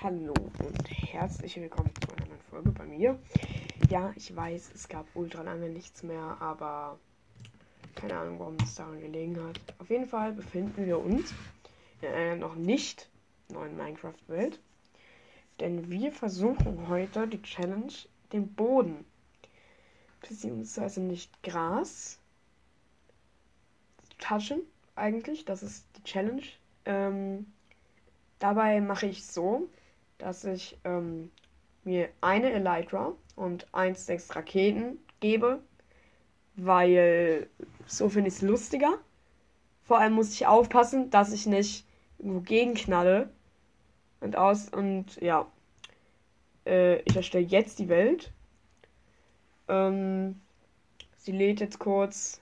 Hallo und herzlich willkommen zu einer neuen Folge bei mir. Ja, ich weiß, es gab ultra lange nichts mehr, aber keine Ahnung, warum es daran gelegen hat. Auf jeden Fall befinden wir uns in einer noch nicht neuen Minecraft-Welt. Denn wir versuchen heute die Challenge, den Boden, beziehungsweise nicht Gras, zu touchen, eigentlich. Das ist die Challenge. Ähm, dabei mache ich so, dass ich ähm, mir eine Elytra und eins sechs Raketen gebe, weil so finde ich es lustiger. Vor allem muss ich aufpassen, dass ich nicht irgendwo gegenknalle und aus und ja. Äh, ich erstelle jetzt die Welt. Ähm, sie lädt jetzt kurz.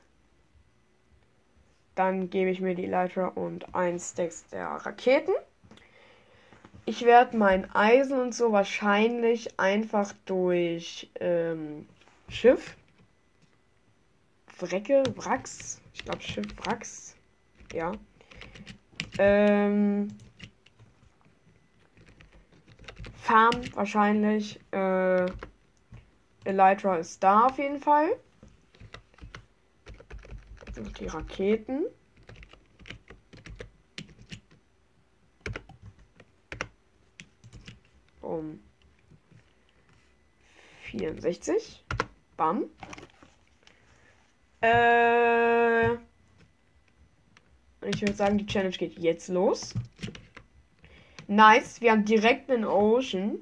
Dann gebe ich mir die Leiter und ein Stacks der Raketen. Ich werde mein Eisen und so wahrscheinlich einfach durch ähm, Schiff. Wrecke, Wracks. Ich glaube Schiff, Wracks. Ja. Ähm, Farm wahrscheinlich. Äh, Elytra ist da auf jeden Fall. Die Raketen. Um 64. Bam. Äh, ich würde sagen, die Challenge geht jetzt los. Nice, wir haben direkt einen Ocean.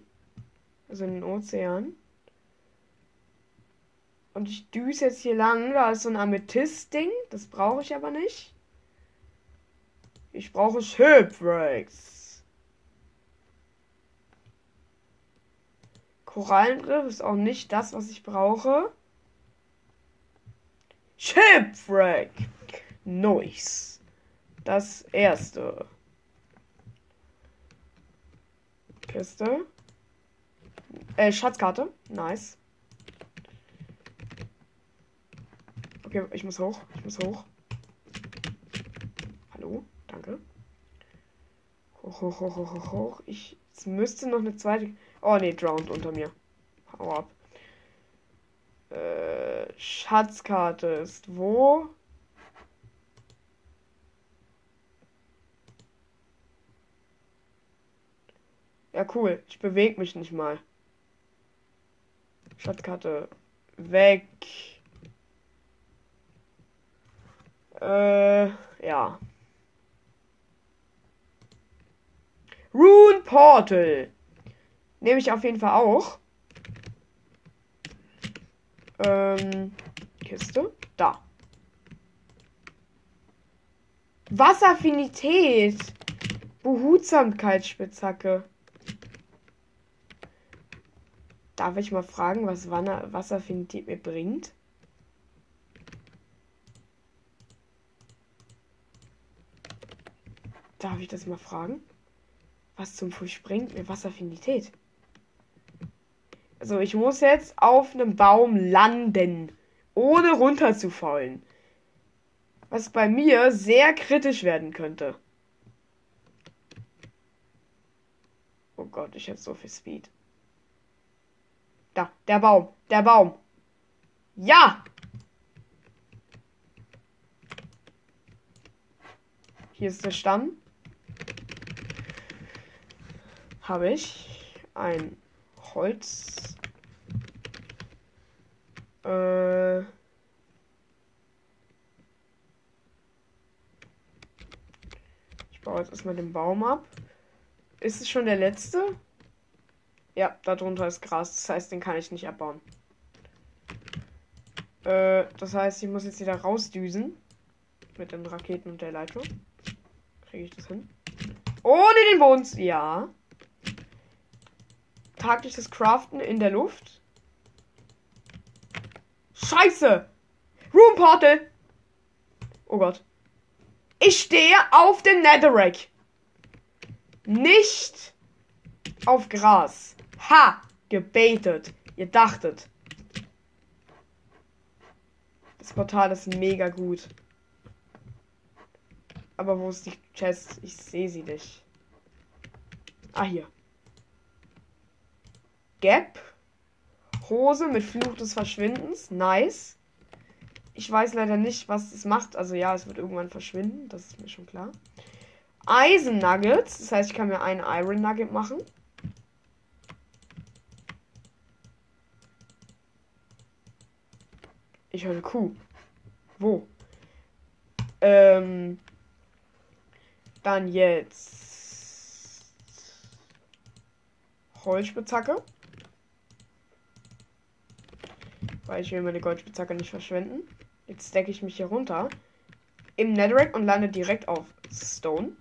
Also einen Ozean. Und ich düse jetzt hier lang. Da ist so ein Amethyst-Ding. Das brauche ich aber nicht. Ich brauche Shipwrecks. Korallenriff ist auch nicht das, was ich brauche. Shipwreck. Nice. Das erste. Kiste. Äh, Schatzkarte. Nice. Okay, ich muss hoch. Ich muss hoch. Hallo? Danke. Hoch, hoch, hoch, hoch, hoch, hoch. Ich. Es müsste noch eine zweite. Oh ne, drowned unter mir. Hau ab. Äh, Schatzkarte ist wo? Ja, cool. Ich bewege mich nicht mal. Schatzkarte weg. Äh, ja. Rune Portal. Nehme ich auf jeden Fall auch. Ähm, Kiste. Da. Wasseraffinität. Behutsamkeitsspitzhacke. Darf ich mal fragen, was Wasseraffinität mir bringt? Darf ich das mal fragen? Was zum Fuß bringt mir Wasseraffinität? Also ich muss jetzt auf einem Baum landen, ohne runterzufallen. Was bei mir sehr kritisch werden könnte. Oh Gott, ich habe so viel Speed. Da, der Baum, der Baum. Ja! Hier ist der Stamm. Habe ich ein Holz. Äh. Ich baue jetzt erstmal den Baum ab. Ist es schon der letzte? Ja, darunter ist Gras. Das heißt, den kann ich nicht abbauen. Äh, das heißt, ich muss jetzt wieder rausdüsen. Mit den Raketen und der Leitung. Kriege ich das hin? Ohne den Boden. Ja taktisches Craften in der Luft. Scheiße! Room Portal! Oh Gott. Ich stehe auf dem Netherrack. Nicht auf Gras. Ha! Gebetet. Ihr dachtet. Das Portal ist mega gut. Aber wo ist die Chest? Ich sehe sie nicht. Ah, hier. Gap. Hose mit Fluch des Verschwindens. Nice. Ich weiß leider nicht, was es macht. Also ja, es wird irgendwann verschwinden. Das ist mir schon klar. Eisen Nuggets. Das heißt, ich kann mir einen Iron Nugget machen. Ich höre eine Kuh. Wo? Ähm. Dann jetzt. Holzspitzhacke. Weil ich will meine Goldspitzhacke nicht verschwenden. Jetzt stecke ich mich hier runter. Im Netherrack und lande direkt auf Stone.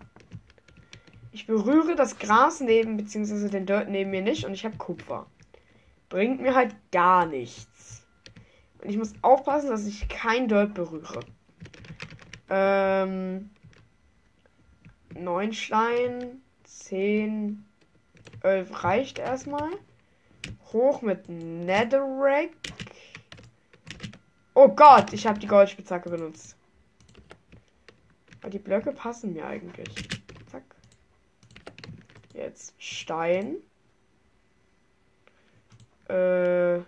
Ich berühre das Gras neben, beziehungsweise den Dirt neben mir nicht und ich habe Kupfer. Bringt mir halt gar nichts. Und ich muss aufpassen, dass ich kein Dirt berühre. Ähm. 9 Stein, 10, 11 reicht erstmal. Hoch mit Netherrack. Oh Gott, ich habe die Goldspitzhacke benutzt. Aber die Blöcke passen mir eigentlich. Zack. Jetzt Stein. Äh,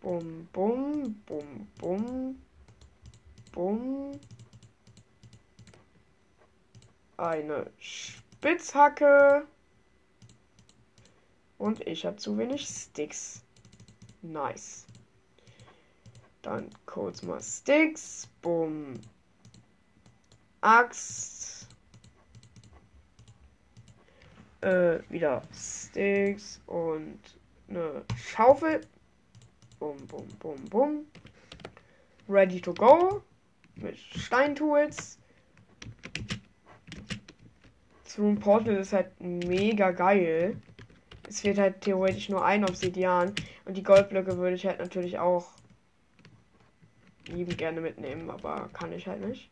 bum, bum, bum, bum, bum. Eine Spitzhacke. Und ich habe zu wenig Sticks. Nice. Dann kurz mal Sticks. Bumm. Axt. Äh, wieder Sticks und eine Schaufel. Bum, bum, bum, bum. Ready to go. Mit Steintools. Room Portal ist halt mega geil. Es fehlt halt theoretisch nur ein Obsidian. Und die Goldblöcke würde ich halt natürlich auch lieben gerne mitnehmen, aber kann ich halt nicht.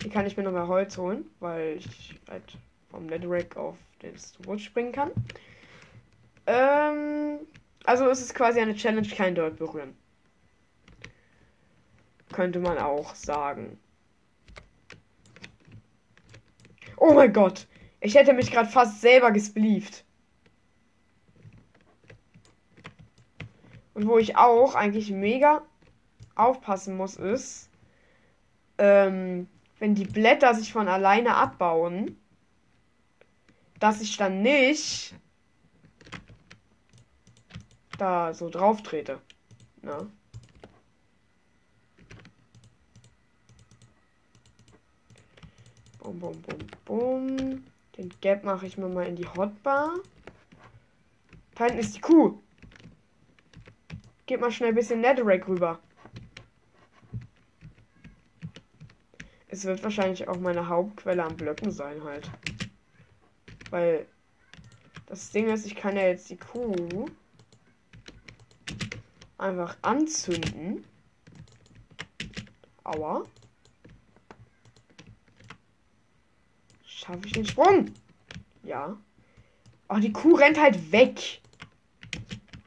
Hier kann ich mir noch mehr Holz holen, weil ich halt vom Netherrack auf das Wood springen kann. Ähm, also ist es quasi eine Challenge, kein Dirt berühren. Könnte man auch sagen. Oh mein Gott. Ich hätte mich gerade fast selber gesplieft. Und wo ich auch eigentlich mega aufpassen muss, ist, ähm, wenn die Blätter sich von alleine abbauen, dass ich dann nicht da so drauf trete. Ne? Bum, bum, bum, bum. Den Gap mache ich mir mal in die Hotbar. Da hinten ist die Kuh. Geht mal schnell ein bisschen Netherrack rüber. Es wird wahrscheinlich auch meine Hauptquelle am Blöcken sein halt. Weil das Ding ist, ich kann ja jetzt die Kuh einfach anzünden. Aua. Schaffe ich den Sprung? Ja. Oh, die Kuh rennt halt weg.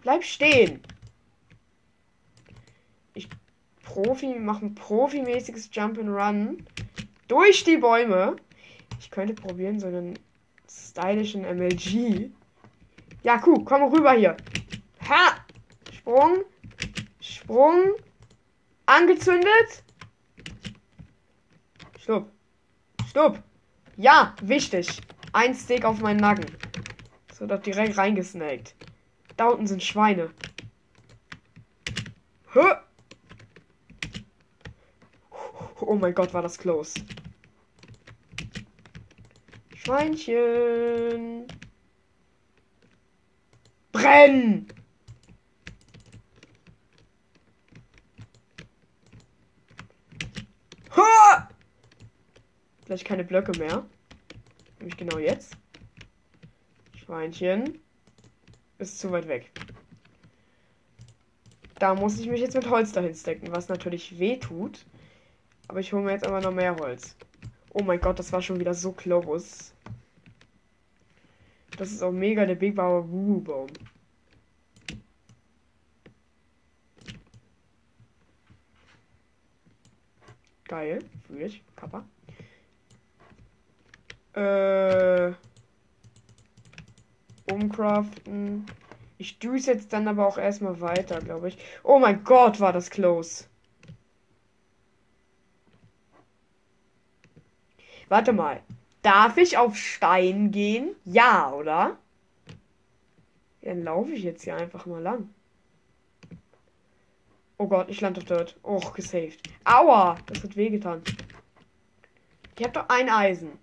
Bleib stehen. Ich Profi, mache ein profimäßiges Jump and Run durch die Bäume. Ich könnte probieren, so einen stylischen MLG. Ja, Kuh, komm rüber hier. Ha! Sprung. Sprung. Angezündet. Stopp. Stopp. Ja, wichtig. Ein Stick auf meinen Nacken. So, doch direkt reingesnackt. Da unten sind Schweine. Hö! Oh mein Gott, war das close. Schweinchen. Brenn! Ha! Gleich keine Blöcke mehr. Nämlich genau jetzt. Schweinchen. Ist zu weit weg. Da muss ich mich jetzt mit Holz dahin stecken, was natürlich weh tut. Aber ich hole mir jetzt einfach noch mehr Holz. Oh mein Gott, das war schon wieder so close. Das ist auch mega der Big Bauer Baum. Geil, fühle ich. Kappa. Äh. Umcraften. Ich düse jetzt dann aber auch erstmal weiter, glaube ich. Oh mein Gott, war das close. Warte mal. Darf ich auf Stein gehen? Ja, oder? Dann laufe ich jetzt hier einfach mal lang. Oh Gott, ich lande auf Dirt. Och, gesaved. Aua, das hat wehgetan. Ich habe doch ein Eisen.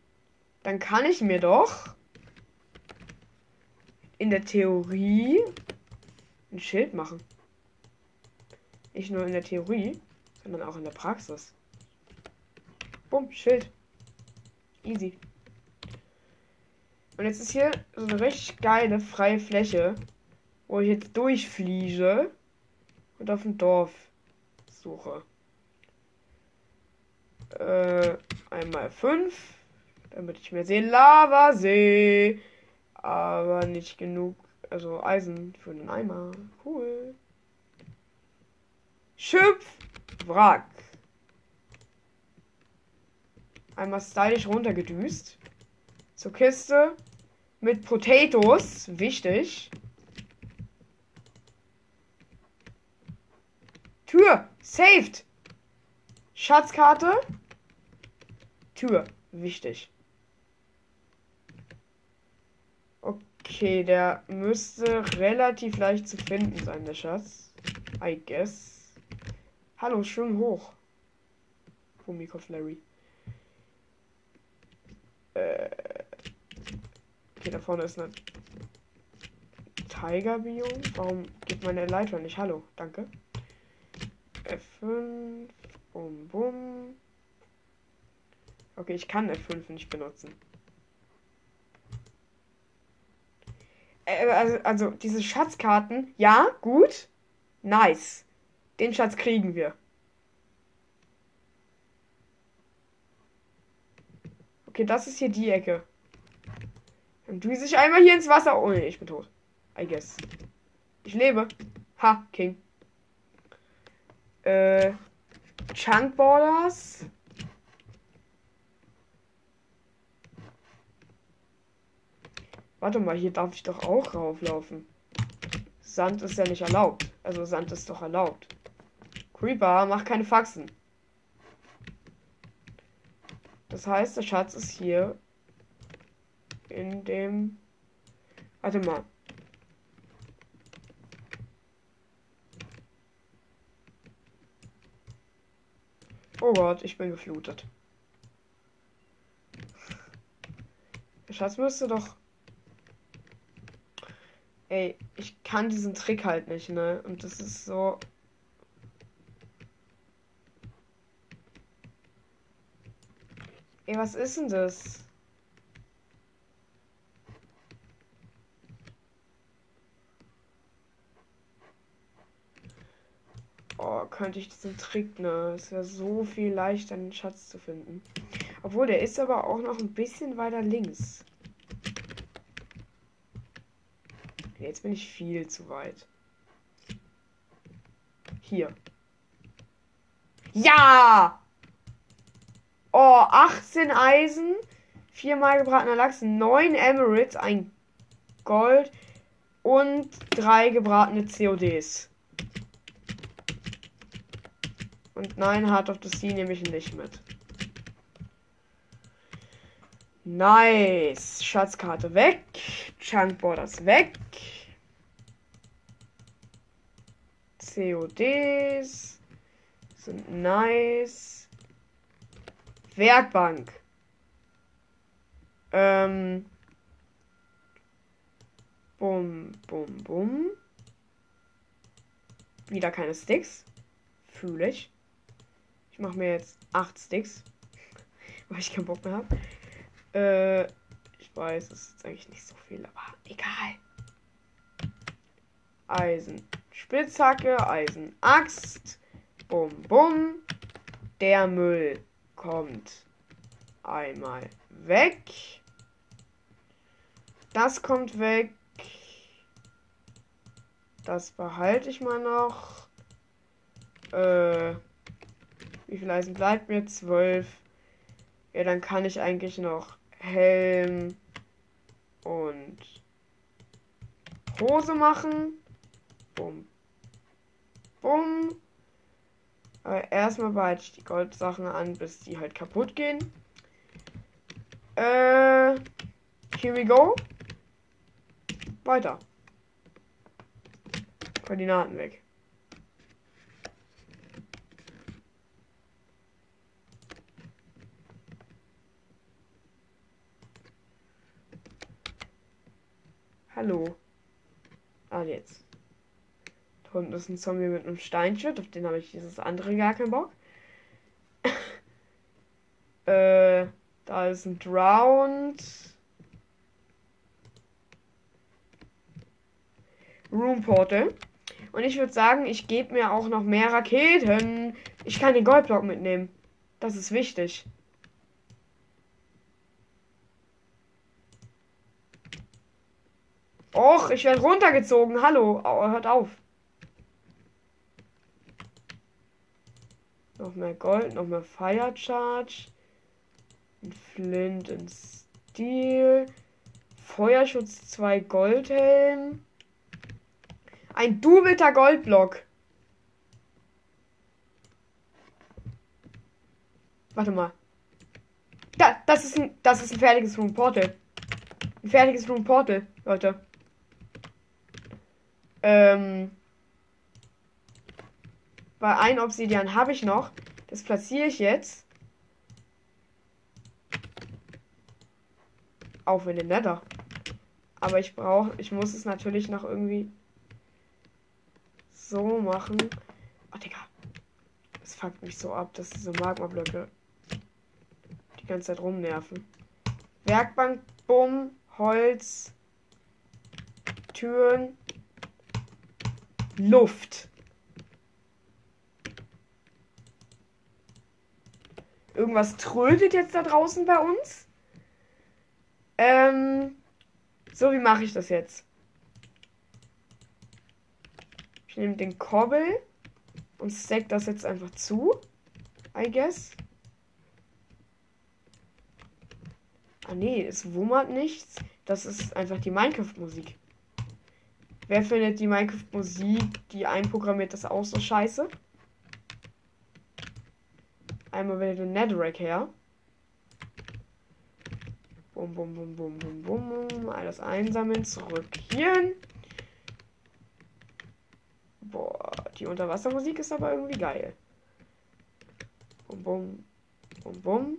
Dann kann ich mir doch in der Theorie ein Schild machen. Nicht nur in der Theorie, sondern auch in der Praxis. Bumm, Schild. Easy. Und jetzt ist hier so eine richtig geile freie Fläche, wo ich jetzt durchfliege und auf ein Dorf suche. Äh, einmal fünf, damit ich mir sehe. Lavasee. Aber nicht genug, also Eisen für einen Eimer. Cool. Schöpf, Wrack. Einmal stylisch runtergedüst. Zur Kiste mit Potatoes. Wichtig. Tür. Saved. Schatzkarte. Tür. Wichtig. Okay, der müsste relativ leicht zu finden sein, der Schatz. I guess. Hallo, schön hoch. Fumikov Larry. Äh. Okay, da vorne ist eine Tiger-Biom. Warum geht meine Leiter nicht? Hallo, danke. F5. Bum, bum. Okay, ich kann F5 nicht benutzen. Äh, also, also, diese Schatzkarten, ja, gut. Nice. Den Schatz kriegen wir. Okay, das ist hier die Ecke. Dann tue ich einmal hier ins Wasser. Oh nee, ich bin tot. I guess. Ich lebe. Ha, King. Äh. Chunk Borders. Warte mal, hier darf ich doch auch rauflaufen. Sand ist ja nicht erlaubt. Also Sand ist doch erlaubt. Creeper, mach keine Faxen. Das heißt, der Schatz ist hier in dem. Warte mal. Oh Gott, ich bin geflutet. Der Schatz müsste doch. Ey, ich kann diesen Trick halt nicht, ne? Und das ist so. Ey, was ist denn das? Oh, könnte ich diesen Trick, ne? Es wäre so viel leichter, einen Schatz zu finden. Obwohl, der ist aber auch noch ein bisschen weiter links. Jetzt bin ich viel zu weit. Hier. Ja! Oh, 18 Eisen, 4 mal gebratener Lachs, 9 Emirates, ein Gold und 3 gebratene CODs. Und nein, Heart of the Sea nehme ich nicht mit. Nice. Schatzkarte weg. Chunk Borders weg. CODs sind nice. Werkbank. Ähm. Bum, bum, bum. Wieder keine Sticks. Fühle ich. Ich mache mir jetzt 8 Sticks. weil ich keinen Bock mehr habe. Äh, ich weiß, es ist eigentlich nicht so viel, aber egal. Eisen. Spitzhacke, Eisen, Axt. Bum, bum. Der Müll kommt einmal weg. Das kommt weg. Das behalte ich mal noch. Äh, wie viel Eisen bleibt mir? Zwölf. Ja, dann kann ich eigentlich noch Helm und Hose machen. Bum. Bum. Aber erstmal behalte ich die Goldsachen an, bis die halt kaputt gehen. Äh. Here we go. Weiter. Koordinaten weg. Hallo. Ah, jetzt. Da unten ist ein Zombie mit einem Steinschwert. Auf den habe ich dieses andere gar keinen Bock. äh, da ist ein Drowned. Room Portal. Und ich würde sagen, ich gebe mir auch noch mehr Raketen. Ich kann den Goldblock mitnehmen. Das ist wichtig. Och, ich werde runtergezogen. Hallo, hört auf. Noch mehr Gold, noch mehr Fire Charge. Ein Flint in Steel. Feuerschutz 2 Goldhelm. Ein doubleter Goldblock. Warte mal. Da, das ist ein, das ist ein fertiges Room Portal. Ein fertiges Room Portal, Leute. Ähm, weil ein Obsidian habe ich noch. Das platziere ich jetzt. Auf in den Nether. Aber ich brauche, ich muss es natürlich noch irgendwie so machen. Oh, Digga. Das fuckt mich so ab, dass diese Magma-Blöcke die ganze Zeit rumnerven. Werkbank, Bumm, Holz, Türen, Luft. Irgendwas trödet jetzt da draußen bei uns. Ähm, so, wie mache ich das jetzt? Ich nehme den Kobbel und stack das jetzt einfach zu. I guess. Ah nee, es wummert nichts. Das ist einfach die Minecraft-Musik. Wer findet die Minecraft-Musik, die einprogrammiert, das auch so scheiße? Einmal wieder den Netherrack her. Bum, bum, bum, bum, bum, bum. Alles einsammeln. Zurück hierhin. Boah, die Unterwassermusik ist aber irgendwie geil. Bum, bum, bum, bum.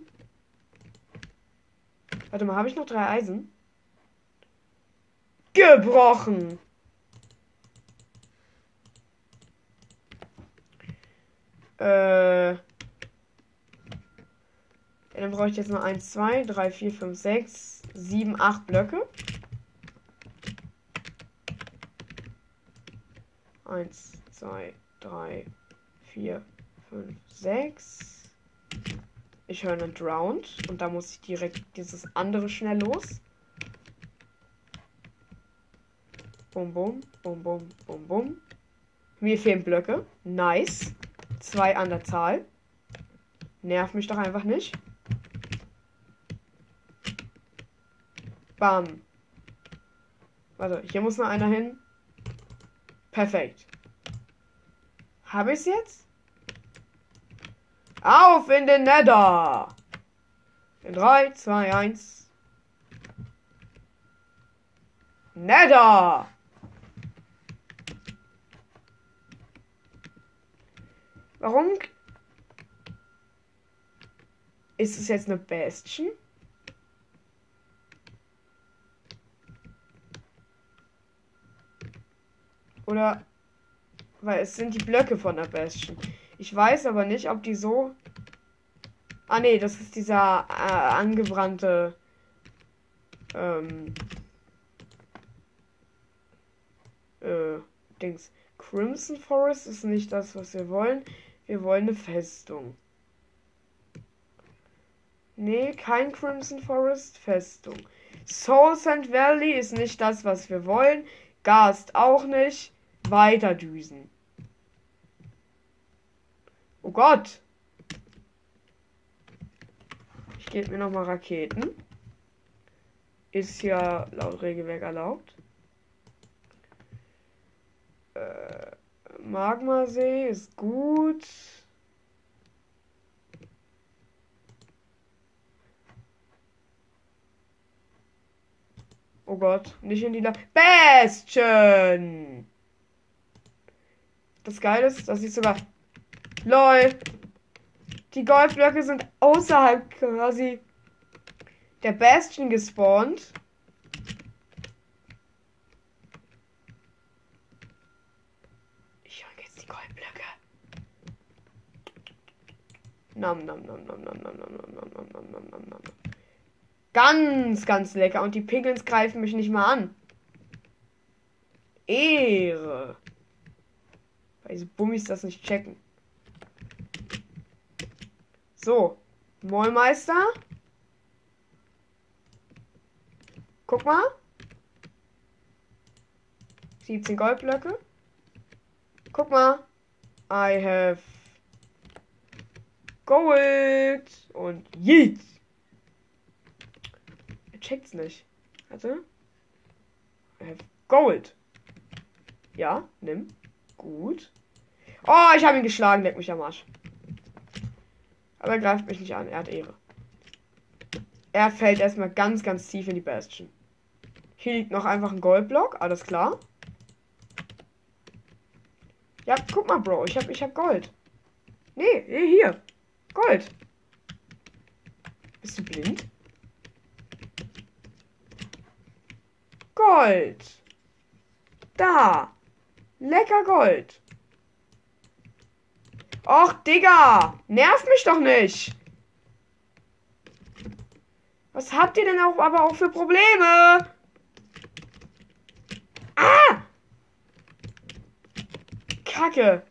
Warte mal, habe ich noch drei Eisen? Gebrochen! Äh. Dann brauche ich jetzt noch 1, 2, 3, 4, 5, 6, 7, 8 Blöcke. 1, 2, 3, 4, 5, 6. Ich höre einen Drowned und da muss ich direkt dieses andere schnell los. Bum, bum, bum, bum, bum, bum. Mir fehlen Blöcke. Nice. Zwei an der Zahl. Nervt mich doch einfach nicht. Bam. Warte, hier muss noch einer hin. Perfekt. Habe ich es jetzt? Auf in den Nether! In 3, 2, 1. Nether! Warum ist es jetzt eine Bastion? Oder weil es sind die Blöcke von der Bastion. Ich weiß aber nicht, ob die so. Ah nee, das ist dieser äh, angebrannte ähm, äh, Dings. Crimson Forest ist nicht das, was wir wollen. Wir wollen eine Festung. Nee, kein Crimson Forest, Festung. Soul Sand Valley ist nicht das, was wir wollen. Gast auch nicht. Weiter düsen. Oh Gott. Ich gebe mir nochmal Raketen. Ist ja laut Regelwerk erlaubt. Äh, Magmasee ist gut. Oh Gott, nicht in die La Bastion! Das Geile ist, dass ich sogar. LOL! Die Goldblöcke sind außerhalb quasi der Bastion gespawnt. Ich hole jetzt die Goldblöcke. Nam, nam, nam, nam, nam, nam, nam, nam, nam, nam, nam, nam, nam. Ganz, ganz lecker. Und die Piglins greifen mich nicht mal an. Ehre. Weil diese Bummis das nicht checken. So. Mollmeister. Guck mal. 17 Goldblöcke. Guck mal. I have Gold. Und Yeet checkt's nicht. Have Gold. Ja, nimm. Gut. Oh, ich habe ihn geschlagen, leck mich am Arsch. Aber er greift mich nicht an, er hat Ehre. Er fällt erstmal ganz, ganz tief in die Bastion. Hier liegt noch einfach ein Goldblock, alles klar. Ja, guck mal, Bro, ich hab, ich hab Gold. Nee, hier. Gold. Bist du blind? Gold. Da. Lecker Gold. Och, Digga. Nerv mich doch nicht. Was habt ihr denn auch aber auch für Probleme? Ah! Kacke.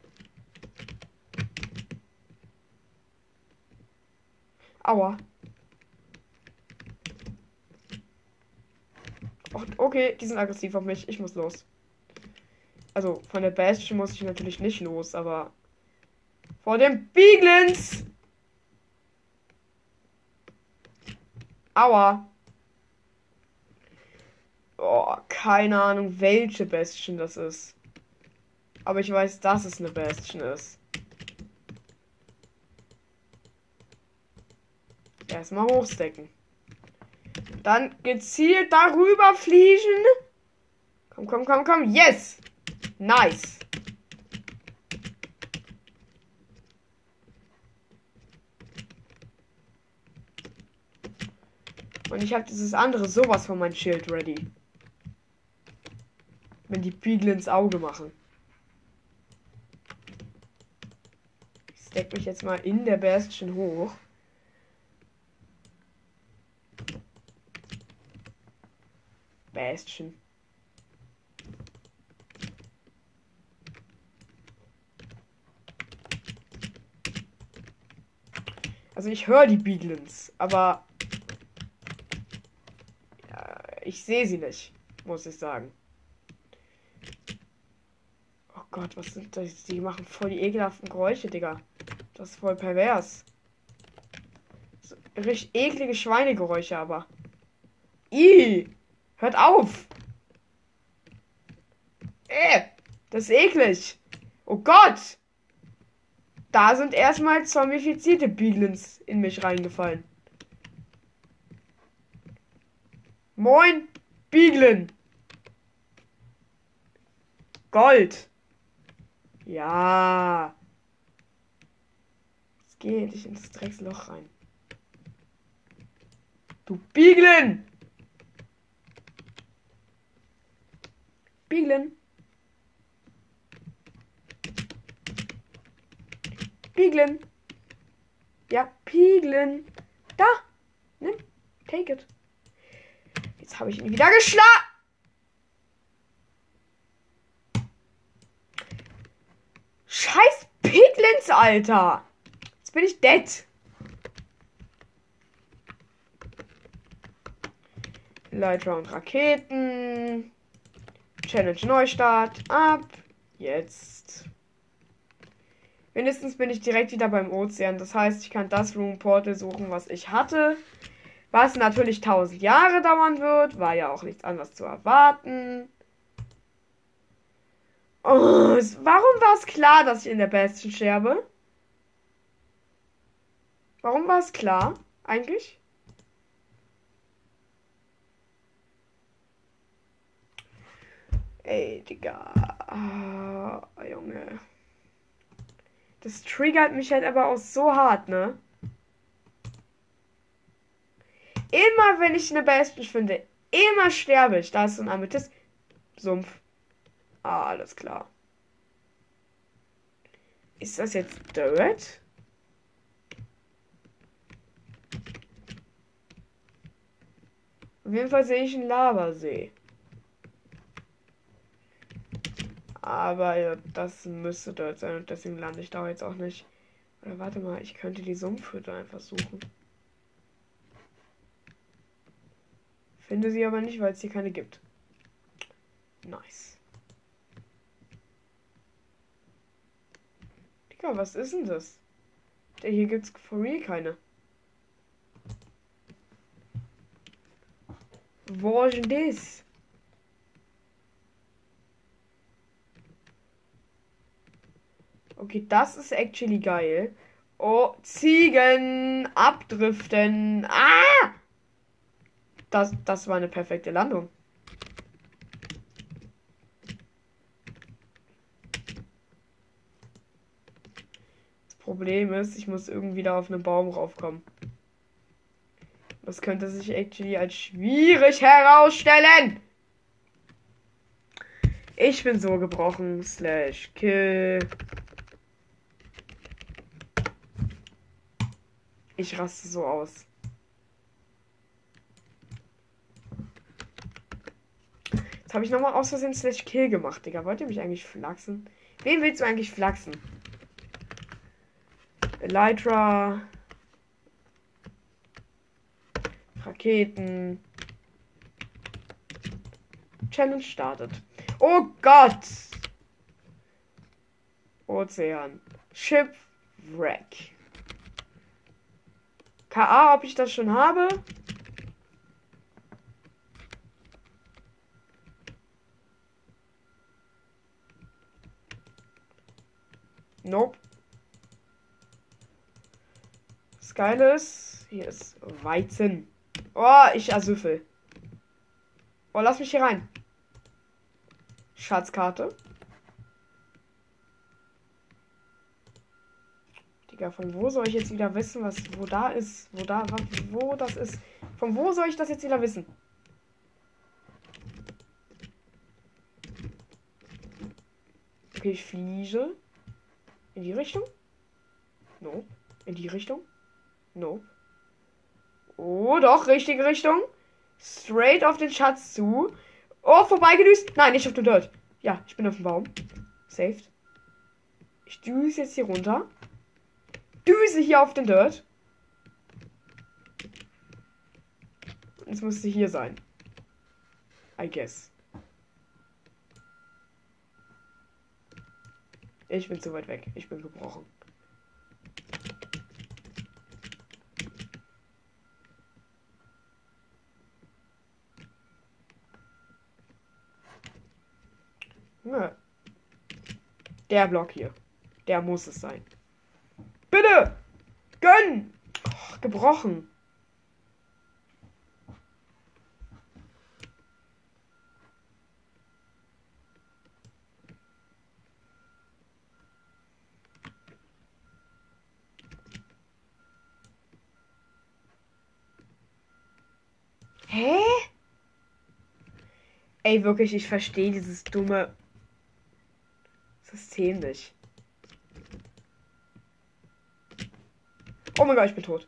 Aua. Okay, die sind aggressiv auf mich. Ich muss los. Also, von der Bastion muss ich natürlich nicht los, aber. Vor dem Beaglins! Aua. Oh, keine Ahnung, welche Bastion das ist. Aber ich weiß, dass es eine Bastion ist. Erstmal hochstecken. Dann gezielt darüber fliegen. Komm, komm, komm, komm. Yes! Nice. Und ich habe dieses andere sowas von mein Schild ready. Wenn die Beagle ins Auge machen. Ich stack mich jetzt mal in der Bastion hoch. Bastion. Also ich höre die Beaglins, aber ja, ich sehe sie nicht, muss ich sagen. Oh Gott, was sind das? Die machen voll die ekelhaften Geräusche, Digga. Das ist voll pervers. So, richtig eklige Schweinegeräusche, aber. Ih! Hört auf! Äh, das ist eklig. Oh Gott! Da sind erstmal zombifizierte Beaglins in mich reingefallen. Moin, Beaglin! Gold! Ja! Jetzt geh endlich ins Drecksloch rein. Du Beaglin! Spiegeln. Spiegeln. Ja, piegeln. Da. Nimm. Take it. Jetzt habe ich ihn wieder geschlagen. Scheiß Piglins, Alter. Jetzt bin ich dead. Leiter und Raketen. Challenge Neustart. Ab. Jetzt. Mindestens bin ich direkt wieder beim Ozean. Das heißt, ich kann das Room Portal suchen, was ich hatte. Was natürlich 1000 Jahre dauern wird. War ja auch nichts anderes zu erwarten. Oh, warum war es klar, dass ich in der Bastion sterbe? Warum war es klar, eigentlich? Ey, Digga. Oh, Junge. Das triggert mich halt aber auch so hart, ne? Immer wenn ich eine Bastion finde, immer sterbe ich. Da ist so ein Amethyst. Sumpf. Ah, alles klar. Ist das jetzt Dirt? Auf jeden Fall sehe ich einen Lavasee. Aber ja, das müsste dort sein und deswegen lande ich da jetzt auch nicht. Oder warte mal, ich könnte die Sumpfhütte einfach suchen. Finde sie aber nicht, weil es hier keine gibt. Nice. Digga, was ist denn das? Der hier gibt's for real keine. Wo ist denn das? Okay, das ist actually geil. Oh, Ziegen abdriften. Ah! Das, das war eine perfekte Landung. Das Problem ist, ich muss irgendwie da auf einen Baum raufkommen. Das könnte sich actually als schwierig herausstellen. Ich bin so gebrochen. Slash kill. Ich raste so aus. Jetzt habe ich nochmal aus Versehen Slash Kill gemacht, Digga. Wollt ihr mich eigentlich flachsen? Wen willst du eigentlich flachsen? Elytra. Raketen. Challenge startet. Oh Gott! Ozean. Shipwreck. KA, ob ich das schon habe? Nope. Das Geile ist, hier ist Weizen. Oh, ich ersüffel. Oh, lass mich hier rein. Schatzkarte. Digga, von wo soll ich jetzt wieder wissen, was wo da ist? Wo da, wo das ist? Von wo soll ich das jetzt wieder wissen? Okay, ich fliege. In die Richtung? No. In die Richtung? No. Oh, doch, richtige Richtung. Straight auf den Schatz zu. Oh, vorbeigedüst. Nein, nicht auf den Dirt. Ja, ich bin auf dem Baum. Saved. Ich düse jetzt hier runter. Düse hier auf den Dirt. Es müsste hier sein. I guess. Ich bin zu weit weg. Ich bin gebrochen. Der Block hier. Der muss es sein. Bitte! Gönn! Oh, gebrochen. Hä? Ey, wirklich, ich verstehe dieses dumme System nicht. Oh mein Gott, ich bin tot.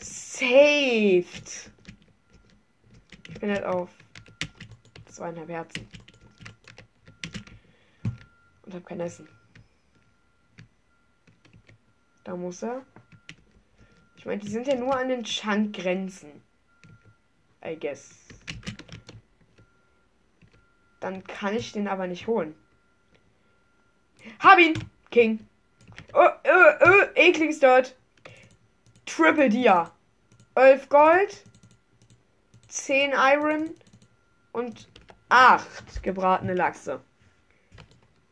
Saved. Ich bin halt auf zweieinhalb Herzen. Und hab kein Essen. Da muss er. Ich meine, die sind ja nur an den Schankgrenzen. I guess. Dann kann ich den aber nicht holen. Hab ihn! King. Oh, oh, oh, ekliges Dirt. Triple Dia. 11 Gold. 10 Iron. Und 8 gebratene Lachse.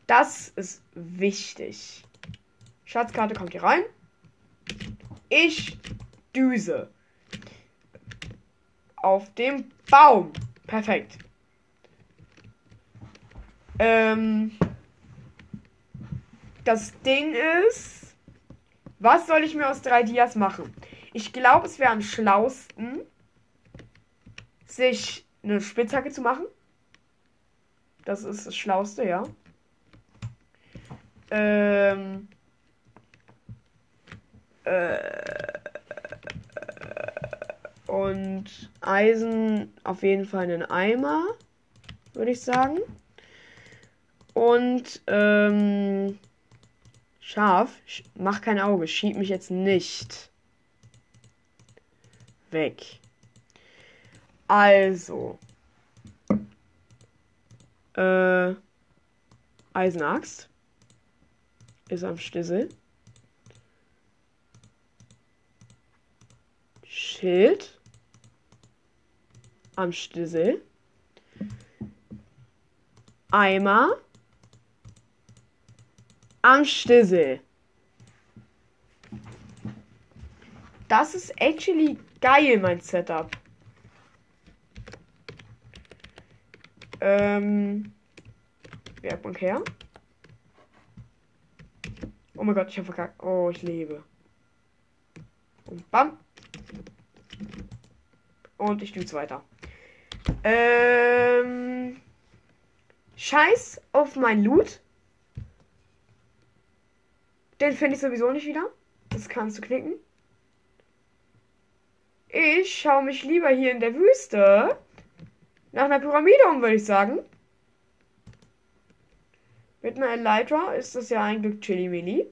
Das ist wichtig. Schatzkarte kommt hier rein. Ich düse. Auf dem Baum. Perfekt. Ähm, das Ding ist, was soll ich mir aus drei Dias machen? Ich glaube, es wäre am schlausten, sich eine Spitzhacke zu machen. Das ist das Schlauste, ja. Ähm, äh, und Eisen auf jeden Fall einen Eimer, würde ich sagen. Und ähm, Schaf, mach kein Auge, schieb mich jetzt nicht weg. Also. Äh, Eisenaxt ist am Stissel. Schild am Stissel. Eimer am Stissel. Das ist actually geil, mein Setup. Ähm. Werkbank her. Oh mein Gott, ich habe verkackt. Oh, ich lebe. Und bam. Und ich es weiter. Ähm. Scheiß auf mein Loot. Den finde ich sowieso nicht wieder. Das kannst du knicken. Ich schaue mich lieber hier in der Wüste nach einer Pyramide um, würde ich sagen. Mit einer Elytra ist das ja ein Glück Chili Mini.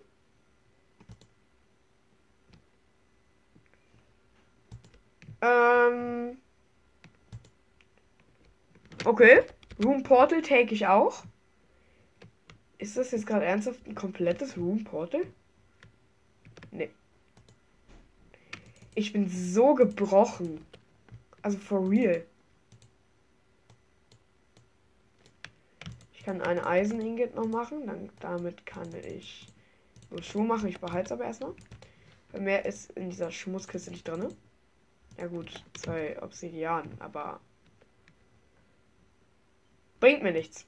Ähm. Okay. Room Portal take ich auch. Ist das jetzt gerade ernsthaft ein komplettes Room Portal? Nee. Ich bin so gebrochen. Also for real. Ich kann eine Eisen-Ingot noch machen. Dann, damit kann ich nur Schuhe machen. Ich behalte es aber erstmal. Weil mehr ist in dieser Schmutzkiste nicht drin. Ja gut, zwei Obsidian, aber bringt mir nichts.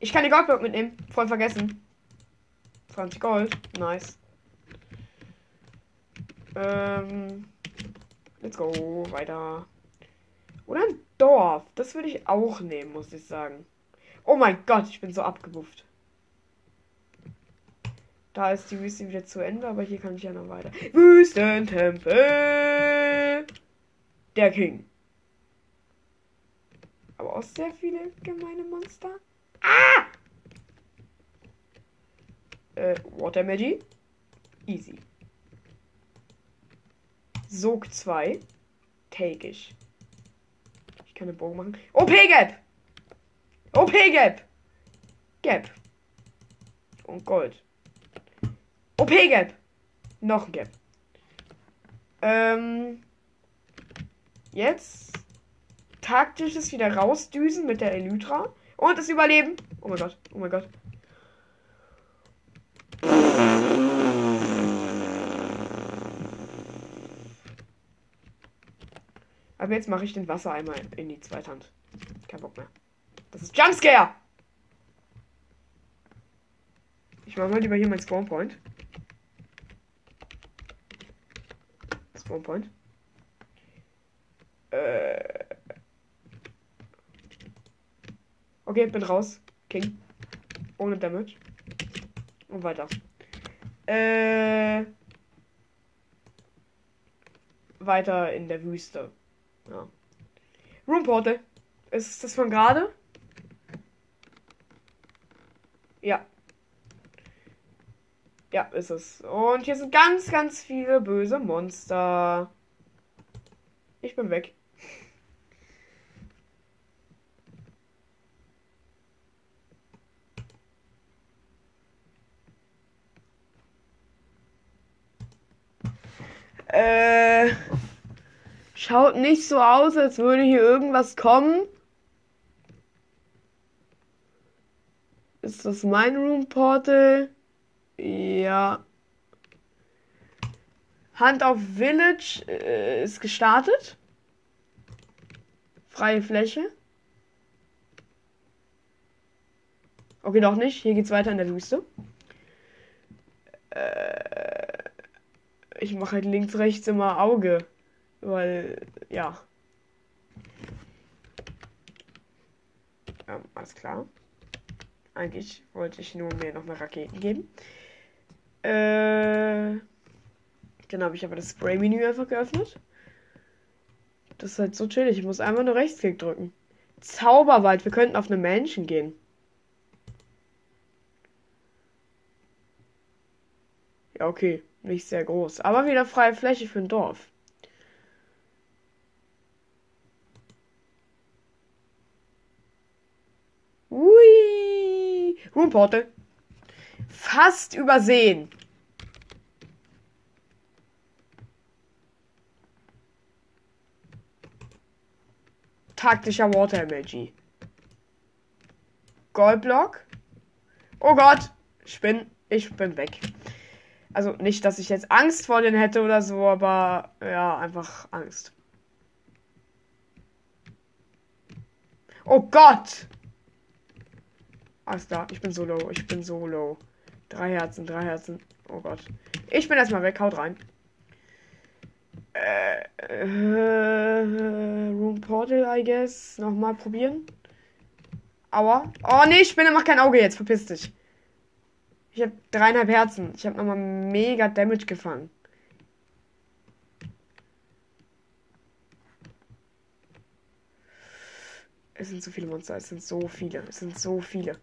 Ich kann die Goldblock mitnehmen. Voll vergessen. 20 Gold. Nice. Ähm. Let's go. Weiter. Oder ein Dorf. Das würde ich auch nehmen, muss ich sagen. Oh mein Gott, ich bin so abgebufft. Da ist die Wüste wieder zu Ende, aber hier kann ich ja noch weiter. Wüstentempel! Der King. Aber auch sehr viele gemeine Monster. Ah! Äh, Water Magi. Easy. Sog 2. Take ich. Ich kann einen Bogen machen. OP Gap! OP Gap! Gap. Und Gold. OP Gap! Noch ein Gap. Ähm. Jetzt taktisches wieder rausdüsen mit der Elytra. Und das Überleben. Oh mein Gott. Oh mein Gott. Aber jetzt mache ich den Wassereimer in die zweite Hand. Kein Bock mehr. Das ist Jumpscare! Ich mache mal lieber hier meinen Spawnpoint. Spawnpoint. Äh. Okay, bin raus. King. Ohne Damage. Und weiter. Äh. Weiter in der Wüste. Ja. Room Portal. Ist das von gerade? Ja. Ja, ist es. Und hier sind ganz, ganz viele böse Monster. Ich bin weg. Äh, schaut nicht so aus, als würde hier irgendwas kommen. Ist das mein Room Portal? Ja. Hand auf Village äh, ist gestartet. Freie Fläche. Okay, doch nicht. Hier geht's weiter in der Wüste. Äh, ich mache halt links, rechts immer Auge. Weil, ja. Ja, alles klar. Eigentlich wollte ich nur mir noch eine Raketen geben. Äh. Dann habe ich aber das Spray-Menü einfach geöffnet. Das ist halt so chillig. Ich muss einfach nur Rechtsklick drücken. Zauberwald. Wir könnten auf eine Menschen gehen. Ja, okay. Nicht sehr groß. Aber wieder freie Fläche für ein Dorf. Ui. Roomportal. Fast übersehen. taktischer Water Emoji. Goldblock. Oh Gott. Ich bin, ich bin weg. Also nicht, dass ich jetzt Angst vor denen hätte oder so, aber ja, einfach Angst. Oh Gott! Alles klar, ich bin so low, ich bin so low. Drei Herzen, drei Herzen. Oh Gott. Ich bin erstmal weg, haut rein. Äh, äh, Room Portal, I guess. Nochmal probieren. Aua. Oh nee, Spinne, mach kein Auge jetzt. Verpiss dich. Ich habe dreieinhalb Herzen. Ich habe nochmal mega Damage gefangen. Es sind so viele Monster. Es sind so viele. Es sind so viele.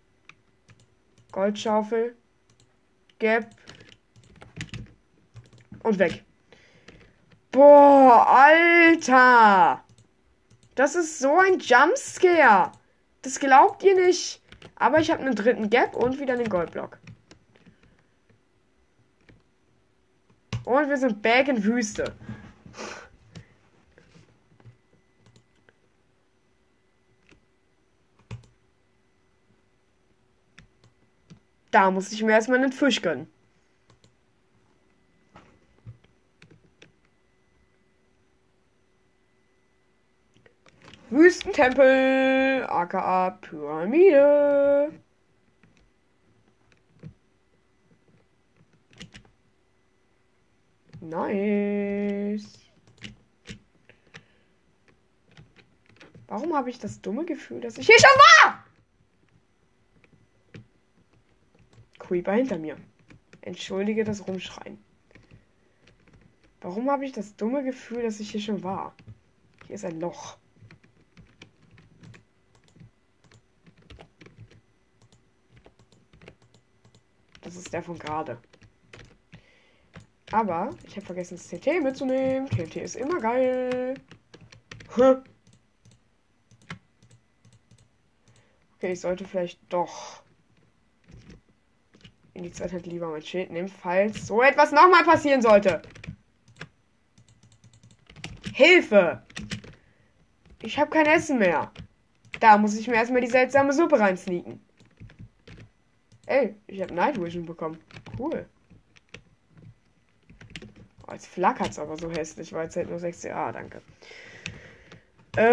Goldschaufel. Gap. Und weg. Boah, Alter. Das ist so ein Jumpscare. Das glaubt ihr nicht. Aber ich habe einen dritten Gap und wieder einen Goldblock. Und wir sind back in Wüste. Da muss ich mir erstmal einen Fisch gönnen. Wüstentempel, aka Pyramide. Nice. Warum habe ich das dumme Gefühl, dass ich hier schon war? Creeper hinter mir. Entschuldige das Rumschreien. Warum habe ich das dumme Gefühl, dass ich hier schon war? Hier ist ein Loch. Das ist der von gerade. Aber ich habe vergessen, das TT mitzunehmen. TT ist immer geil. Okay, ich sollte vielleicht doch in die Zeit halt lieber mein Schild nehmen, falls so etwas nochmal passieren sollte. Hilfe! Ich habe kein Essen mehr. Da muss ich mir erstmal die seltsame Suppe reinsneaken. Ey, ich habe Night Vision bekommen. Cool. Jetzt flackert es aber so hässlich, weil es halt nur 6 Ah, danke. Äh,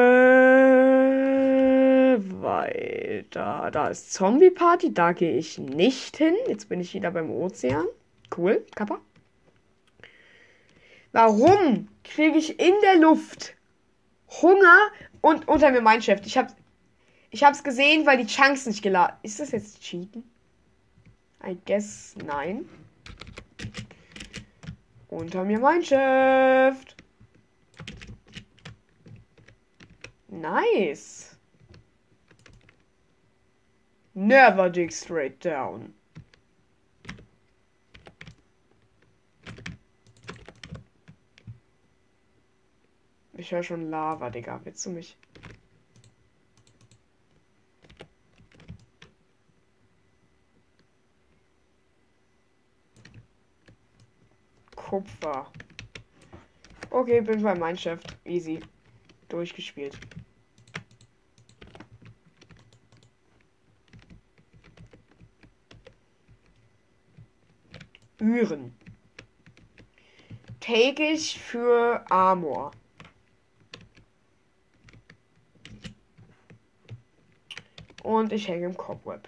weiter. Da ist Zombie Party. Da gehe ich nicht hin. Jetzt bin ich wieder beim Ozean. Cool, Kappa. Warum kriege ich in der Luft Hunger und unter mir Chef? Ich habe ich hab's gesehen, weil die Chunks nicht geladen. Ist das jetzt Cheaten? I guess nein. Unter mir mein Chef. Nice. Never dig straight down. Ich höre schon Lava, Digga. Willst du mich? Kupfer. Okay, bin bei Mindshift. Easy. Durchgespielt. Üren. Take ich für Armor. Und ich hänge im Cobweb.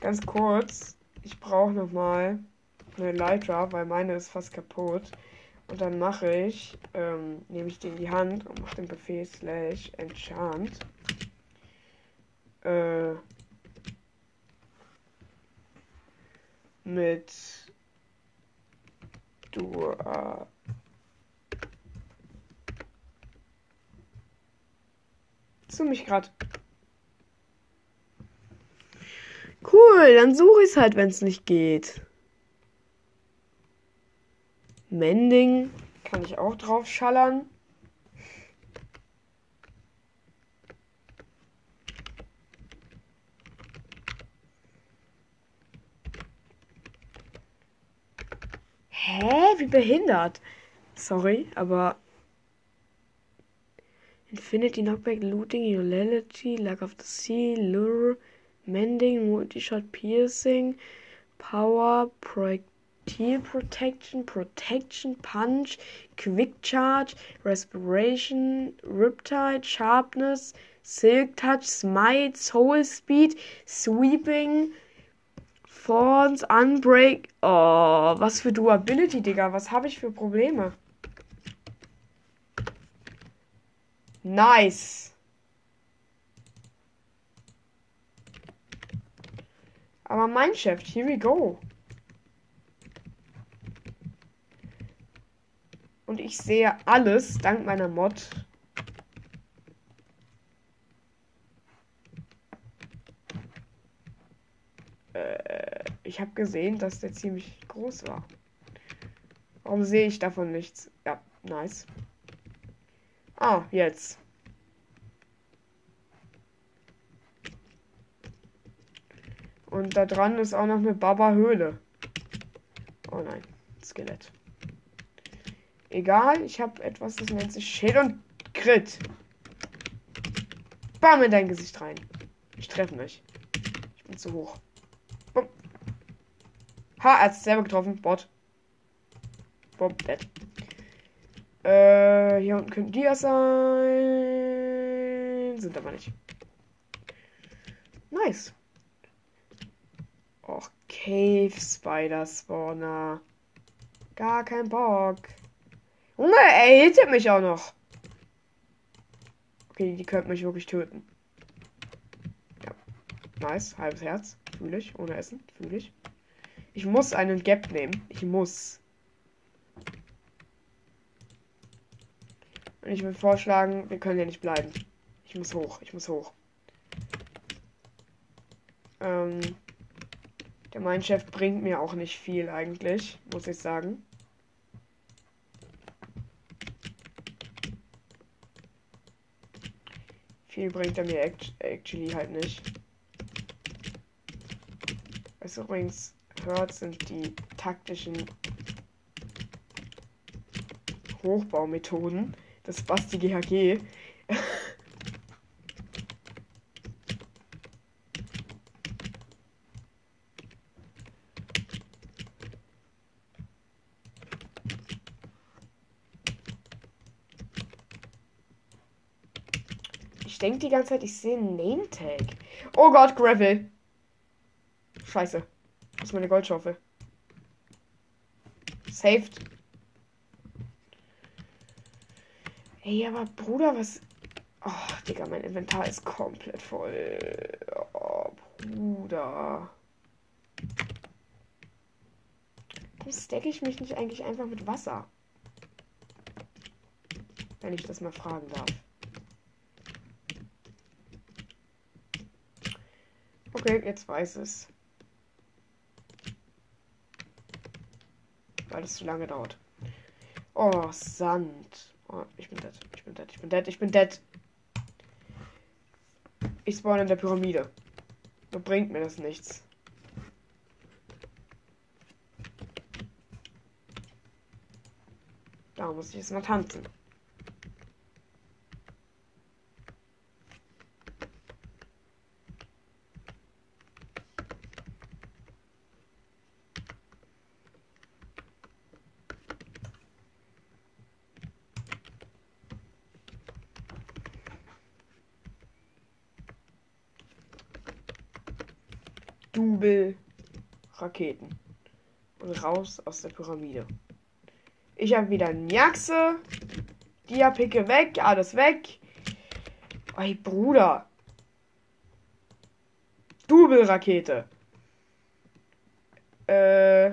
Ganz kurz, ich brauche noch mal eine Leiter, weil meine ist fast kaputt. Und dann mache ich, ähm, nehme ich die in die Hand und mache den Befehl slash enchant. Äh, mit du zu mich gerade. Cool, dann suche ich es halt, wenn es nicht geht. Mending kann ich auch drauf schallern. Hä? Wie behindert? Sorry, aber Infinity Knockback, Looting, Utility, Lack of the Sea, Lure, Mending, Multishot Piercing, Power, Projectile Protection, Protection, Punch, Quick Charge, Respiration, Riptide, Sharpness, Silk Touch, Smite, Soul Speed, Sweeping, Thorns, Unbreak. Oh, was für Durability, Digga. Was habe ich für Probleme? Nice. Aber mein Chef, here we go. Und ich sehe alles dank meiner Mod. Äh, ich habe gesehen, dass der ziemlich groß war. Warum sehe ich davon nichts? Ja, nice. Ah, jetzt. Und da dran ist auch noch eine Baba-Höhle. Oh nein, Skelett. Egal, ich habe etwas, das nennt sich Schild und Crit. Bam in dein Gesicht rein. Ich treffe nicht. Ich bin zu hoch. Bumm. Ha, er hat selber getroffen. Bot. Bumm, dead. Äh, hier unten könnten die ja sein. Sind aber nicht. Nice. Och, Cave Spider Spawner. Gar kein Bock. Junge, er hittet mich auch noch. Okay, die könnten mich wirklich töten. Ja. Nice. Halbes Herz. Fühle ich. Ohne Essen. Fühle ich. Ich muss einen Gap nehmen. Ich muss. Und ich würde vorschlagen, wir können hier nicht bleiben. Ich muss hoch, ich muss hoch. Ähm, der mein bringt mir auch nicht viel eigentlich, muss ich sagen. Viel bringt er mir actually halt nicht. Was übrigens hört, sind die taktischen Hochbaumethoden. Das Basti GHG. Denke die ganze Zeit, ich sehe einen Name-Tag. Oh Gott, Gravel. Scheiße. Das ist meine Goldschaufel. Saved. Ey, aber Bruder, was. Oh, Digga, mein Inventar ist komplett voll. Oh, Bruder. Warum stecke ich mich nicht eigentlich einfach mit Wasser? Wenn ich das mal fragen darf. Okay, jetzt weiß es. Weil es zu lange dauert. Oh, Sand. Oh, ich bin dead. Ich bin dead. Ich bin dead. Ich bin dead. Ich spawn in der Pyramide. Da bringt mir das nichts. Da muss ich jetzt mal tanzen. Double Raketen. Und raus aus der Pyramide. Ich habe wieder Njaxe. Dia-Picke weg, alles weg. Ey, Bruder. Double-Rakete. Äh.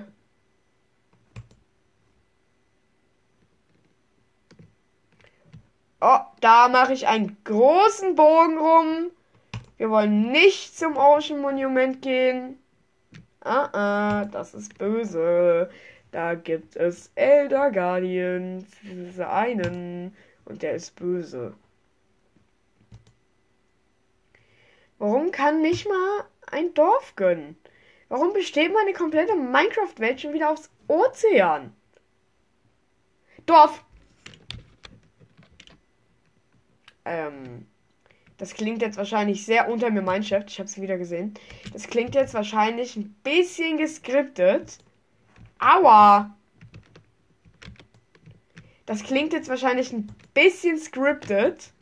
Oh, da mache ich einen großen Bogen rum. Wir wollen nicht zum Ocean Monument gehen. Ah, ah, das ist böse. Da gibt es Elder Guardians. Einen. Und der ist böse. Warum kann nicht mal ein Dorf gönnen? Warum besteht meine komplette Minecraft-Welt schon wieder aufs Ozean? Dorf! Ähm, das klingt jetzt wahrscheinlich sehr unter mir Chef. Ich habe es wieder gesehen. Das klingt jetzt wahrscheinlich ein bisschen geskriptet. Aua! Das klingt jetzt wahrscheinlich ein bisschen scripted.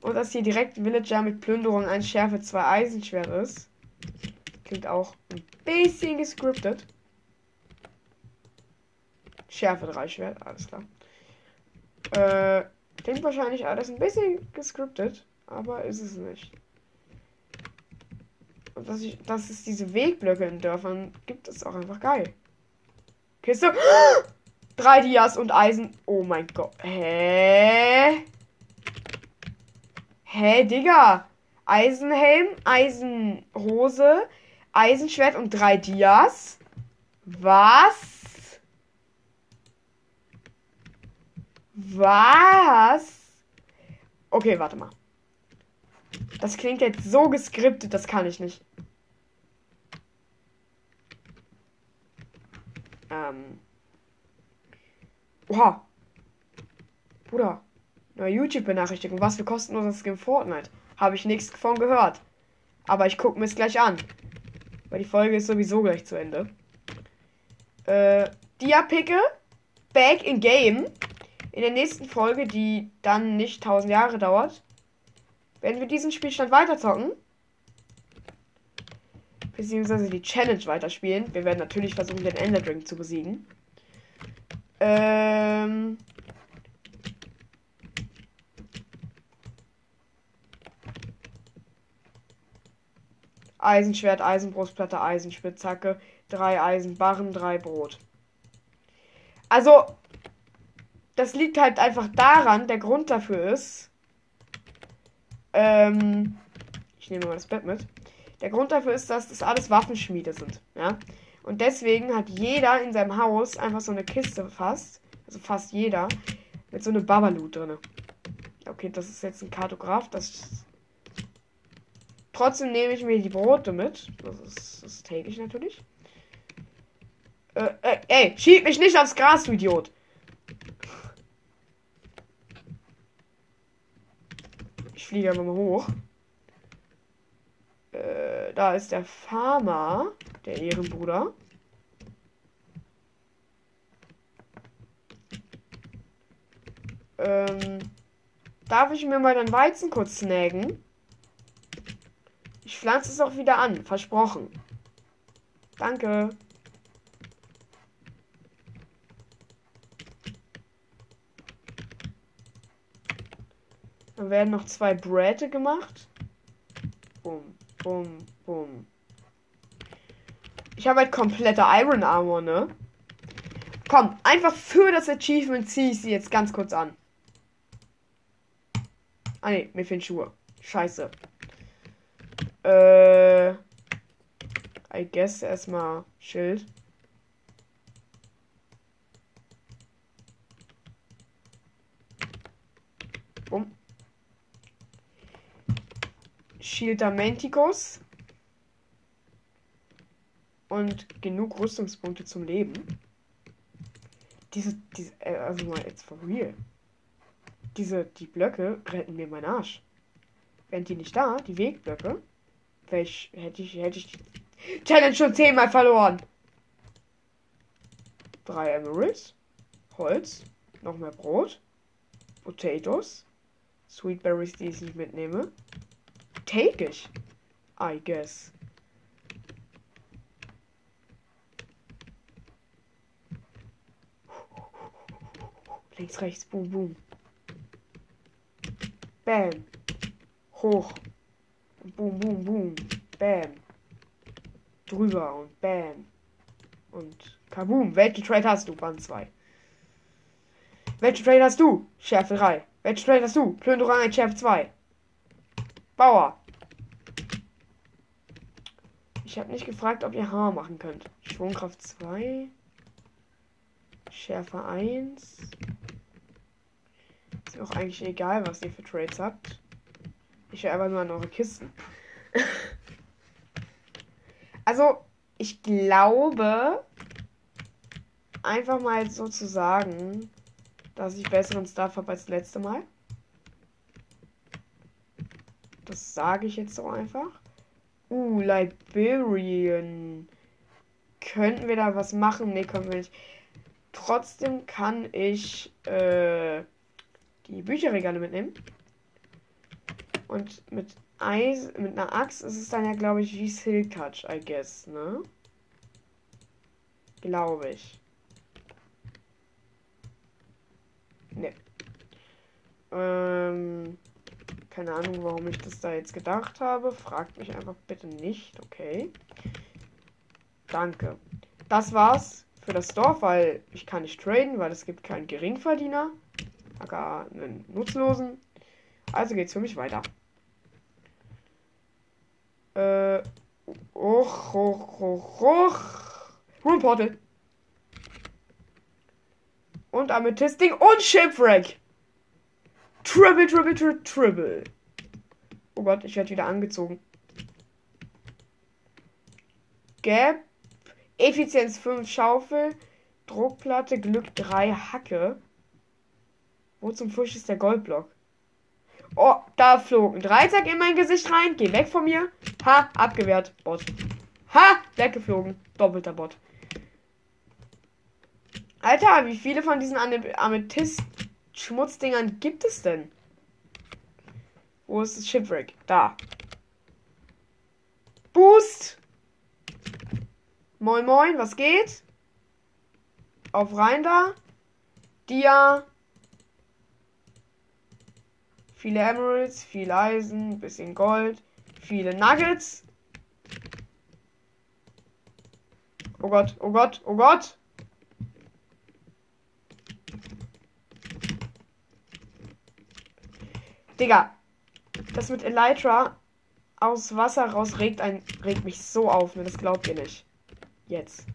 Und dass hier direkt Villager mit Plünderung ein Schärfe 2 Eisenschwert ist. Klingt auch ein bisschen gescriptet. Schärfe 3 Schwert, alles klar. Äh, klingt wahrscheinlich alles ein bisschen gescriptet, aber ist es nicht. Und dass, ich, dass es diese Wegblöcke in Dörfern gibt, ist auch einfach geil. Kiste. Drei Dias und Eisen. Oh mein Gott. Hä? Hä, Digga? Eisenhelm, Eisenhose, Eisenschwert und drei Dias? Was? Was? Okay, warte mal. Das klingt jetzt so geskriptet, das kann ich nicht. Ähm. Oha. Bruder. Neue YouTube-Benachrichtigung. Was für kostenloses Skin Fortnite. Habe ich nichts davon gehört. Aber ich gucke mir es gleich an. Weil die Folge ist sowieso gleich zu Ende. Äh, Dia-Picke. Back in Game. In der nächsten Folge, die dann nicht 1000 Jahre dauert, werden wir diesen Spielstand weiterzocken. Beziehungsweise die Challenge weiterspielen. Wir werden natürlich versuchen, den Ender Drink zu besiegen. Ähm. Eisenschwert, Eisenbrustplatte, Eisenspitzhacke, drei Eisenbarren, drei Brot. Also, das liegt halt einfach daran, der Grund dafür ist, ähm, ich nehme mal das Bett mit. Der Grund dafür ist, dass das alles Waffenschmiede sind, ja. Und deswegen hat jeder in seinem Haus einfach so eine Kiste fast, also fast jeder, mit so einem Babalu drin. Okay, das ist jetzt ein Kartograf, das Trotzdem nehme ich mir die Brote mit. Das ist, das take ich natürlich. Äh, äh, ey, schieb mich nicht aufs Gras, du Idiot. Fliege einfach mal hoch. Äh, da ist der Farmer, der Ehrenbruder. Ähm, darf ich mir mal den Weizen kurz snaggen? Ich pflanze es auch wieder an, versprochen. Danke. Werden noch zwei Bräte gemacht. Bum, bum, bum. Ich habe halt komplette Iron Armor, ne? Komm, einfach für das Achievement ziehe ich sie jetzt ganz kurz an. Ah ne, mir fehlen Schuhe. Scheiße. Äh. I guess erstmal Schild. Bumm. Schildamenticus. Und genug Rüstungspunkte zum Leben. Diese, diese, äh, also mal jetzt for real. Diese, die Blöcke retten mir meinen Arsch. Wären die nicht da, die Wegblöcke, welch, hätte ich, hätte ich die Challenge schon zehnmal verloren. Drei Emeralds, Holz, noch mehr Brot, Potatoes, Sweetberries, die ich nicht mitnehme täglich. I guess. Links, rechts, boom, boom. Bam. Hoch. Boom, boom, boom. Bam. Drüber und bam. Und kaboom. Welchen Trade hast du? Band 2. Welchen Trade hast du? Schärfe 3. Welchen Trade hast du? Plünderung 1, Schärfe 2. Bauer. Ich habe nicht gefragt, ob ihr Hammer machen könnt. Schwungkraft 2. Schärfe 1. Ist mir auch eigentlich egal, was ihr für Trades habt. Ich höre einfach nur an eure Kisten. also, ich glaube, einfach mal so zu sagen, dass ich besseren Stuff habe als das letzte Mal. Das sage ich jetzt so einfach. Uh, Liberian. Könnten wir da was machen? Ne, können wir nicht. Trotzdem kann ich äh, die Bücherregale mitnehmen. Und mit Eis, mit einer Axt ist es dann ja, glaube ich, wie Silk Touch, I guess, ne? Glaube ich. Ne. Ähm, keine Ahnung, warum ich das da jetzt gedacht habe. Fragt mich einfach bitte nicht, okay? Danke. Das war's für das Dorf, weil ich kann nicht traden, weil es gibt keinen Geringverdiener. Gar einen Nutzlosen. Also geht's für mich weiter. Äh. Och, och, och, och. Room Portal. Und Amethysting und Shipwreck. Triple, triple, triple, triple. Oh Gott, ich werde wieder angezogen. Gap. Effizienz 5 Schaufel. Druckplatte, Glück 3 Hacke. Wo zum Fisch ist der Goldblock? Oh, da flog ein Dreizack in mein Gesicht rein. Geh weg von mir. Ha, abgewehrt. Bot. Ha, weggeflogen. Doppelter Bot. Alter, wie viele von diesen Amethyst-Schmutzdingern gibt es denn? Wo ist das Shipwreck? Da. Boost! Moin moin, was geht? Auf rein da. Dia. Viele Emeralds, viel Eisen, bisschen Gold, viele Nuggets. Oh Gott, oh Gott, oh Gott. Digga, das mit Elytra aus Wasser raus regt, ein, regt mich so auf, ne? Das glaubt ihr nicht. Jetzt.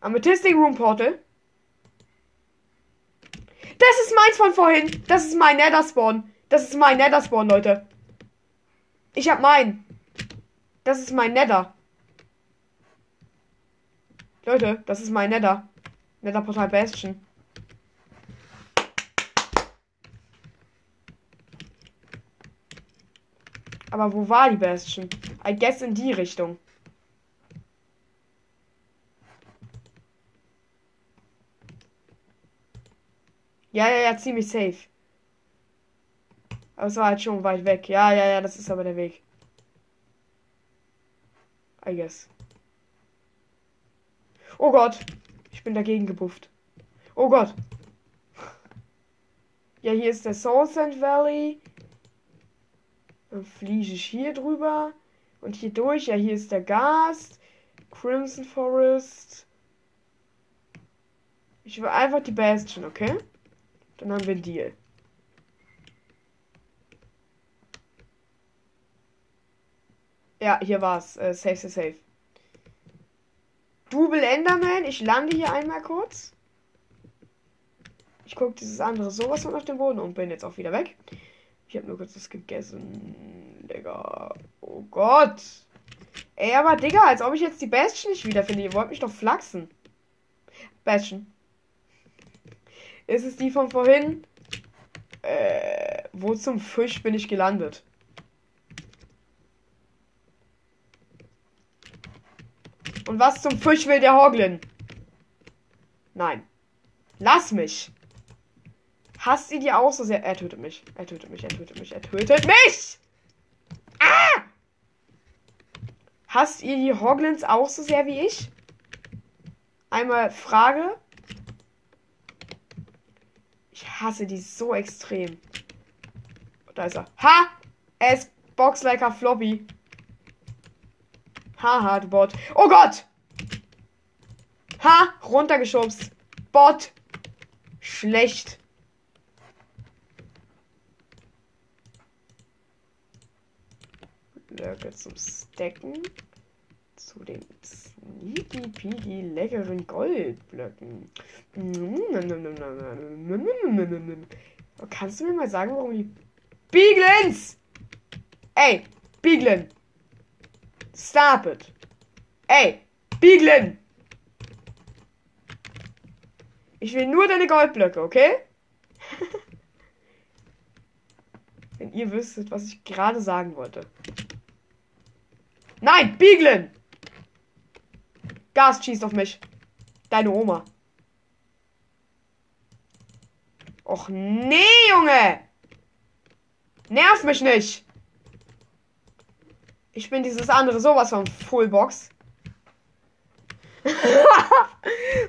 Amethystic Room Portal. Das ist meins von vorhin. Das ist mein Nether Spawn. Das ist mein Nether Spawn, Leute. Ich hab mein. Das ist mein Nether. Leute, das ist mein Nether. Nether Portal Bastion. Aber wo war die Bastion? I guess in die Richtung. Ja, ja, ja, ziemlich safe. Aber es war halt schon weit weg. Ja, ja, ja, das ist aber der Weg. I guess. Oh Gott. Ich bin dagegen gebufft. Oh Gott. Ja, hier ist der Soul Sand Valley. Dann fliege ich hier drüber. Und hier durch. Ja, hier ist der Gas. Crimson Forest. Ich will einfach die Bastion, okay? Dann haben wir einen Deal. Ja, hier war's. Äh, safe, safe, safe. Double Enderman. Ich lande hier einmal kurz. Ich gucke dieses andere sowas von auf den Boden und bin jetzt auch wieder weg. Ich habe nur kurz das gegessen. Digga. Oh Gott. Ey, aber Digga, als ob ich jetzt die Bastion nicht wiederfinde. Ihr wollt mich doch flachsen. Bastion. Ist es die von vorhin? Äh, wo zum Fisch bin ich gelandet? Und was zum Fisch will der Hoglin? Nein. Lass mich. Hasst ihr die auch so sehr? Er tötet mich. Er tötet mich. Er tötet mich. Er tötet mich. Ah! Hasst ihr die Hoglins auch so sehr wie ich? Einmal Frage. Ich hasse die so extrem. Da ist er. Ha! Er ist Box like a Floppy. Du Bot. Oh Gott! Ha! Runtergeschubst. Bot. Schlecht. Blöcke zum Stecken. Zu den sneaky peaky leckeren Goldblöcken. Kannst du mir mal sagen, warum die Bieglins! Ey, Bieglin! Stop it! Ey, Bieglin! Ich will nur deine Goldblöcke, okay? Wenn ihr wüsstet, was ich gerade sagen wollte. Nein, Biegeln! Gas schießt auf mich. Deine Oma. Och nee, Junge! Nerv mich nicht! Ich bin dieses andere sowas von Fullbox. Mann,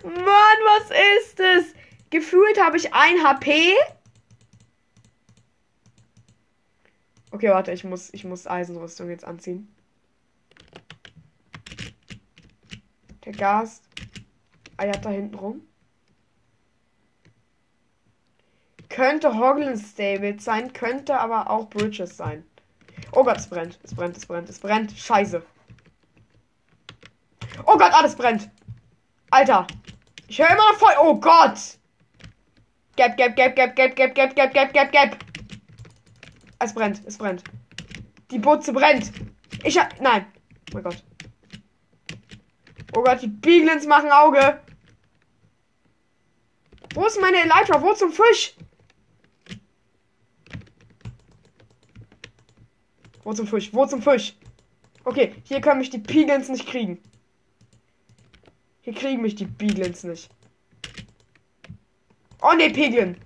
was ist es? Gefühlt habe ich ein HP. Okay, warte, ich muss, ich muss Eisenrüstung jetzt anziehen. Der Gast eiert da hinten rum. Könnte Hoglins Stable sein, könnte aber auch Bridges sein. Oh Gott, es brennt, es brennt, es brennt, es brennt. Scheiße. Oh Gott, alles brennt. Alter. Ich höre immer noch voll. Oh Gott. Gap, gap, gap, gap, gap, gap, gap, gap, gap, gap, gap. Es brennt, es brennt. Die Butze brennt. Ich hab. Nein. Oh mein Gott. Oh Gott, die Bieglins machen Auge. Wo ist meine Elytra? Wo zum Fisch? Wo zum Fisch? Wo zum Fisch? Okay, hier können mich die Piglins nicht kriegen. Hier kriegen mich die Piglins nicht. Oh ne, Piglin.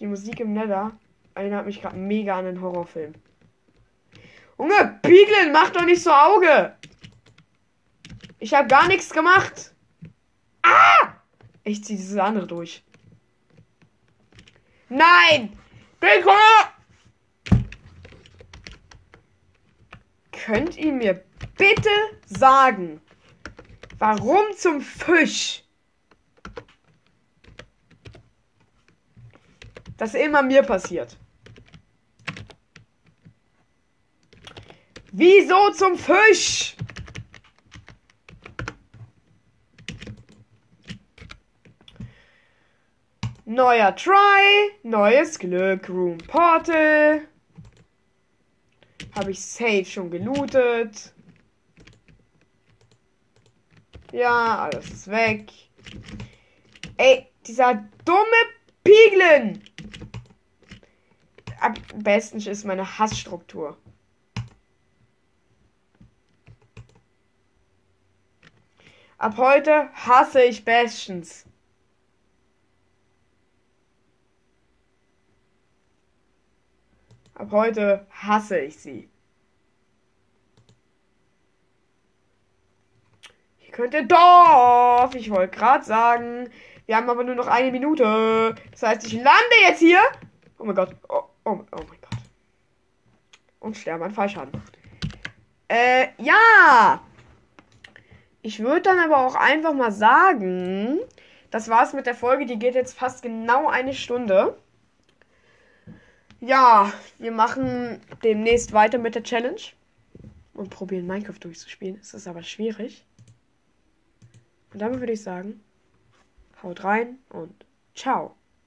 Die Musik im Nether erinnert mich gerade mega an den Horrorfilm. Junge, Piglin, mach doch nicht so Auge. Ich habe gar nichts gemacht. Ah! Ich zieh dieses andere durch. Nein! Pico! Könnt ihr mir bitte sagen, warum zum Fisch das immer mir passiert? Wieso zum Fisch? Neuer Try, neues Glück, Room Portal. Habe ich safe schon gelootet. Ja, alles ist weg. Ey, dieser dumme Piglin. Am besten ist meine Hassstruktur. Ab heute hasse ich Bastions. Ab heute hasse ich sie. Hier könnte Dorf. Ich wollte gerade sagen. Wir haben aber nur noch eine Minute. Das heißt, ich lande jetzt hier. Oh mein Gott. Oh, oh, oh mein Gott. Und sterbe an Fallschaden. Äh, ja. Ich würde dann aber auch einfach mal sagen, das war's mit der Folge. Die geht jetzt fast genau eine Stunde. Ja, wir machen demnächst weiter mit der Challenge und probieren Minecraft durchzuspielen. Es ist aber schwierig. Und damit würde ich sagen, haut rein und ciao.